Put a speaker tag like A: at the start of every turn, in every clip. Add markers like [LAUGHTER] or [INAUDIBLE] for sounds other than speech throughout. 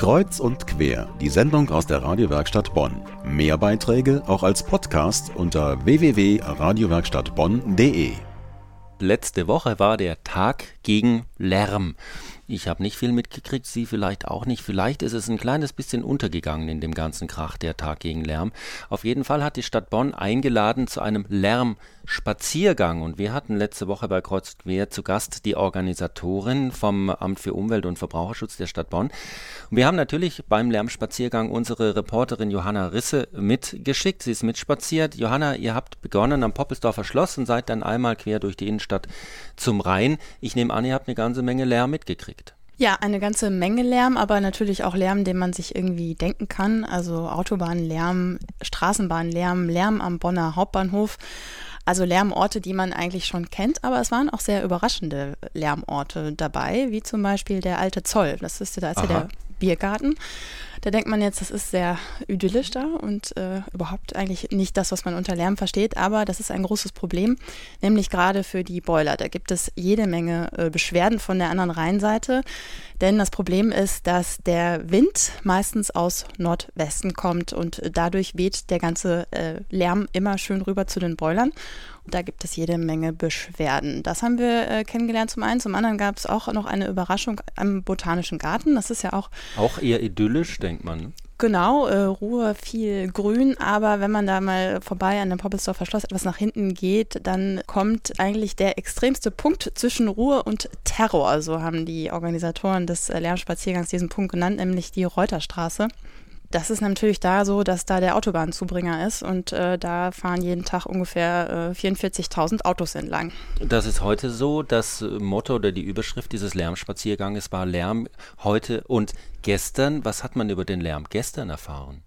A: Kreuz und quer, die Sendung aus der Radiowerkstatt Bonn. Mehr Beiträge auch als Podcast unter www.radiowerkstattbonn.de.
B: Letzte Woche war der Tag gegen Lärm. Ich habe nicht viel mitgekriegt, Sie vielleicht auch nicht. Vielleicht ist es ein kleines bisschen untergegangen in dem ganzen Krach, der Tag gegen Lärm. Auf jeden Fall hat die Stadt Bonn eingeladen zu einem Lärmspaziergang. Und wir hatten letzte Woche bei Kreuz Quer zu Gast die Organisatorin vom Amt für Umwelt und Verbraucherschutz der Stadt Bonn. Und wir haben natürlich beim Lärmspaziergang unsere Reporterin Johanna Risse mitgeschickt. Sie ist mitspaziert. Johanna, ihr habt begonnen am Poppelsdorfer Schloss und seid dann einmal quer durch die Innenstadt zum Rhein. Ich nehme an, ihr habt eine ganze Menge Lärm mitgekriegt.
C: Ja, eine ganze Menge Lärm, aber natürlich auch Lärm, den man sich irgendwie denken kann. Also Autobahnlärm, Straßenbahnlärm, Lärm am Bonner Hauptbahnhof. Also Lärmorte, die man eigentlich schon kennt, aber es waren auch sehr überraschende Lärmorte dabei, wie zum Beispiel der alte Zoll. Das ist, da ist ja der Biergarten. Da denkt man jetzt, das ist sehr idyllisch da und äh, überhaupt eigentlich nicht das, was man unter Lärm versteht, aber das ist ein großes Problem, nämlich gerade für die Boiler. Da gibt es jede Menge äh, Beschwerden von der anderen Rheinseite, denn das Problem ist, dass der Wind meistens aus Nordwesten kommt und dadurch weht der ganze äh, Lärm immer schön rüber zu den Boilern. Da gibt es jede Menge Beschwerden. Das haben wir äh, kennengelernt zum einen. Zum anderen gab es auch noch eine Überraschung am Botanischen Garten. Das ist ja auch.
B: Auch eher idyllisch, denkt man.
C: Genau, äh, Ruhe, viel Grün, aber wenn man da mal vorbei an dem Poppelsdorfer Schloss etwas nach hinten geht, dann kommt eigentlich der extremste Punkt zwischen Ruhe und Terror. So haben die Organisatoren des äh, Lärmspaziergangs diesen Punkt genannt, nämlich die Reuterstraße. Das ist natürlich da so, dass da der Autobahnzubringer ist und äh, da fahren jeden Tag ungefähr äh, 44.000 Autos entlang.
B: Das ist heute so. Das Motto oder die Überschrift dieses Lärmspazierganges war Lärm heute und gestern. Was hat man über den Lärm gestern erfahren?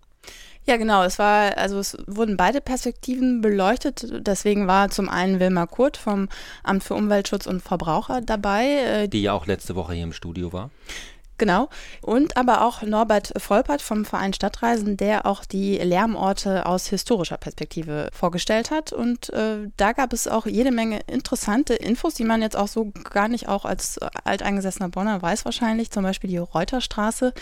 C: Ja, genau. Es war, also es wurden beide Perspektiven beleuchtet. Deswegen war zum einen Wilma Kurt vom Amt für Umweltschutz und Verbraucher dabei.
B: Äh, die ja auch letzte Woche hier im Studio war.
C: Genau. Und aber auch Norbert Volpert vom Verein Stadtreisen, der auch die Lärmorte aus historischer Perspektive vorgestellt hat. Und äh, da gab es auch jede Menge interessante Infos, die man jetzt auch so gar nicht auch als alteingesessener Bonner weiß wahrscheinlich. Zum Beispiel die Reuterstraße.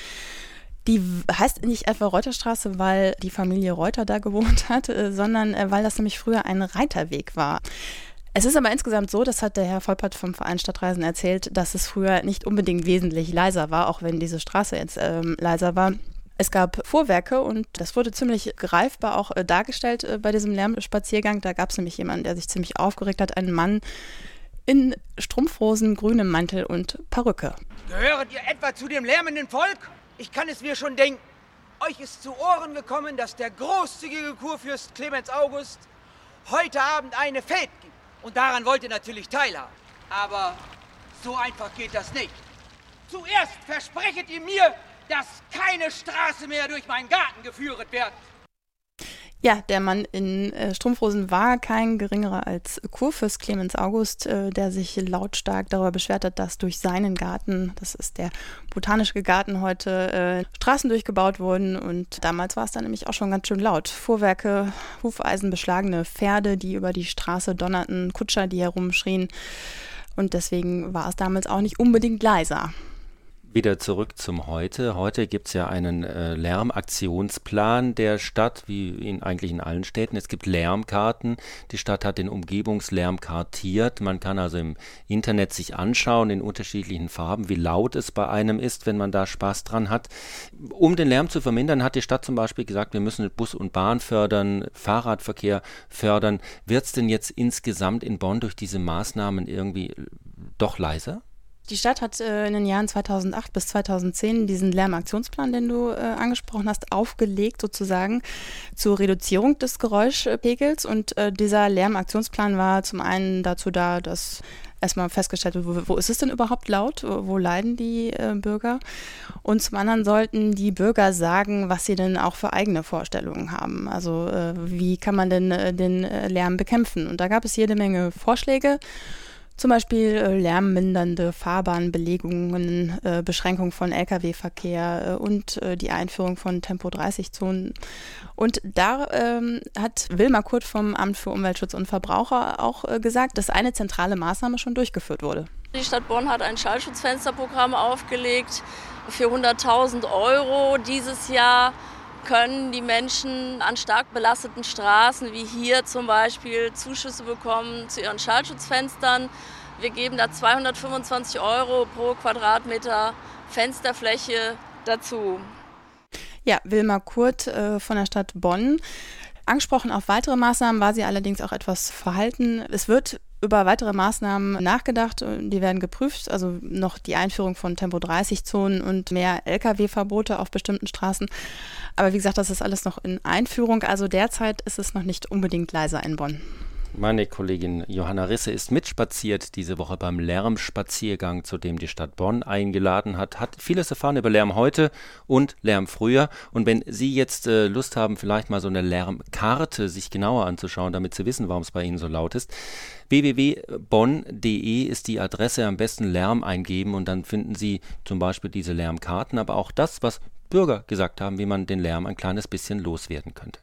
C: Die heißt nicht etwa Reuterstraße, weil die Familie Reuter da gewohnt [LAUGHS] hat, äh, sondern äh, weil das nämlich früher ein Reiterweg war. Es ist aber insgesamt so, das hat der Herr Volpert vom Verein Stadtreisen erzählt, dass es früher nicht unbedingt wesentlich leiser war, auch wenn diese Straße jetzt ähm, leiser war. Es gab Vorwerke und das wurde ziemlich greifbar auch äh, dargestellt äh, bei diesem Lärmspaziergang. Da gab es nämlich jemanden, der sich ziemlich aufgeregt hat, einen Mann in Strumpfhosen, grünem Mantel und Perücke.
D: Gehöret ihr etwa zu dem lärmenden Volk? Ich kann es mir schon denken. Euch ist zu Ohren gekommen, dass der großzügige Kurfürst Clemens August heute Abend eine Fete gibt. Und daran wollt ihr natürlich teilhaben. Aber so einfach geht das nicht. Zuerst versprechet ihr mir, dass keine Straße mehr durch meinen Garten geführt wird.
C: Ja, der Mann in äh, Strumpfhosen war kein geringerer als Kurfürst Clemens August, äh, der sich lautstark darüber beschwert hat, dass durch seinen Garten, das ist der botanische Garten heute, äh, Straßen durchgebaut wurden. Und damals war es dann nämlich auch schon ganz schön laut. Fuhrwerke, Hufeisen, beschlagene Pferde, die über die Straße donnerten, Kutscher, die herumschrien. Und deswegen war es damals auch nicht unbedingt leiser.
B: Wieder zurück zum Heute. Heute gibt es ja einen äh, Lärmaktionsplan der Stadt, wie in, eigentlich in allen Städten. Es gibt Lärmkarten. Die Stadt hat den Umgebungslärm kartiert. Man kann also im Internet sich anschauen in unterschiedlichen Farben, wie laut es bei einem ist, wenn man da Spaß dran hat. Um den Lärm zu vermindern, hat die Stadt zum Beispiel gesagt, wir müssen Bus und Bahn fördern, Fahrradverkehr fördern. Wird es denn jetzt insgesamt in Bonn durch diese Maßnahmen irgendwie doch leiser?
C: Die Stadt hat äh, in den Jahren 2008 bis 2010 diesen Lärmaktionsplan, den du äh, angesprochen hast, aufgelegt sozusagen zur Reduzierung des Geräuschpegels. Und äh, dieser Lärmaktionsplan war zum einen dazu da, dass erstmal festgestellt wird, wo, wo ist es denn überhaupt laut, wo, leiden die äh, Bürger. Und zum anderen sollten die Bürger sagen, was sie denn auch für eigene Vorstellungen haben. Also äh, wie kann man denn äh, den Lärm bekämpfen. Und da gab es jede Menge Vorschläge. Zum Beispiel äh, lärmmindernde Fahrbahnbelegungen, äh, Beschränkung von Lkw-Verkehr äh, und äh, die Einführung von Tempo-30-Zonen. Und da ähm, hat Wilma Kurt vom Amt für Umweltschutz und Verbraucher auch äh, gesagt, dass eine zentrale Maßnahme schon durchgeführt wurde.
E: Die Stadt Bonn hat ein Schallschutzfensterprogramm aufgelegt, für 100.000 Euro dieses Jahr können die Menschen an stark belasteten Straßen wie hier zum Beispiel Zuschüsse bekommen zu ihren Schallschutzfenstern. Wir geben da 225 Euro pro Quadratmeter Fensterfläche dazu.
C: Ja, Wilma Kurt äh, von der Stadt Bonn. Angesprochen auf weitere Maßnahmen war sie allerdings auch etwas verhalten. Es wird über weitere Maßnahmen nachgedacht. Die werden geprüft, also noch die Einführung von Tempo-30-Zonen und mehr Lkw-Verbote auf bestimmten Straßen. Aber wie gesagt, das ist alles noch in Einführung. Also derzeit ist es noch nicht unbedingt leiser in Bonn.
B: Meine Kollegin Johanna Risse ist mitspaziert diese Woche beim Lärmspaziergang, zu dem die Stadt Bonn eingeladen hat. Hat vieles erfahren über Lärm heute und Lärm früher. Und wenn Sie jetzt äh, Lust haben, vielleicht mal so eine Lärmkarte sich genauer anzuschauen, damit Sie wissen, warum es bei Ihnen so laut ist, www.bonn.de ist die Adresse. Am besten Lärm eingeben und dann finden Sie zum Beispiel diese Lärmkarten, aber auch das, was Bürger gesagt haben, wie man den Lärm ein kleines bisschen loswerden könnte.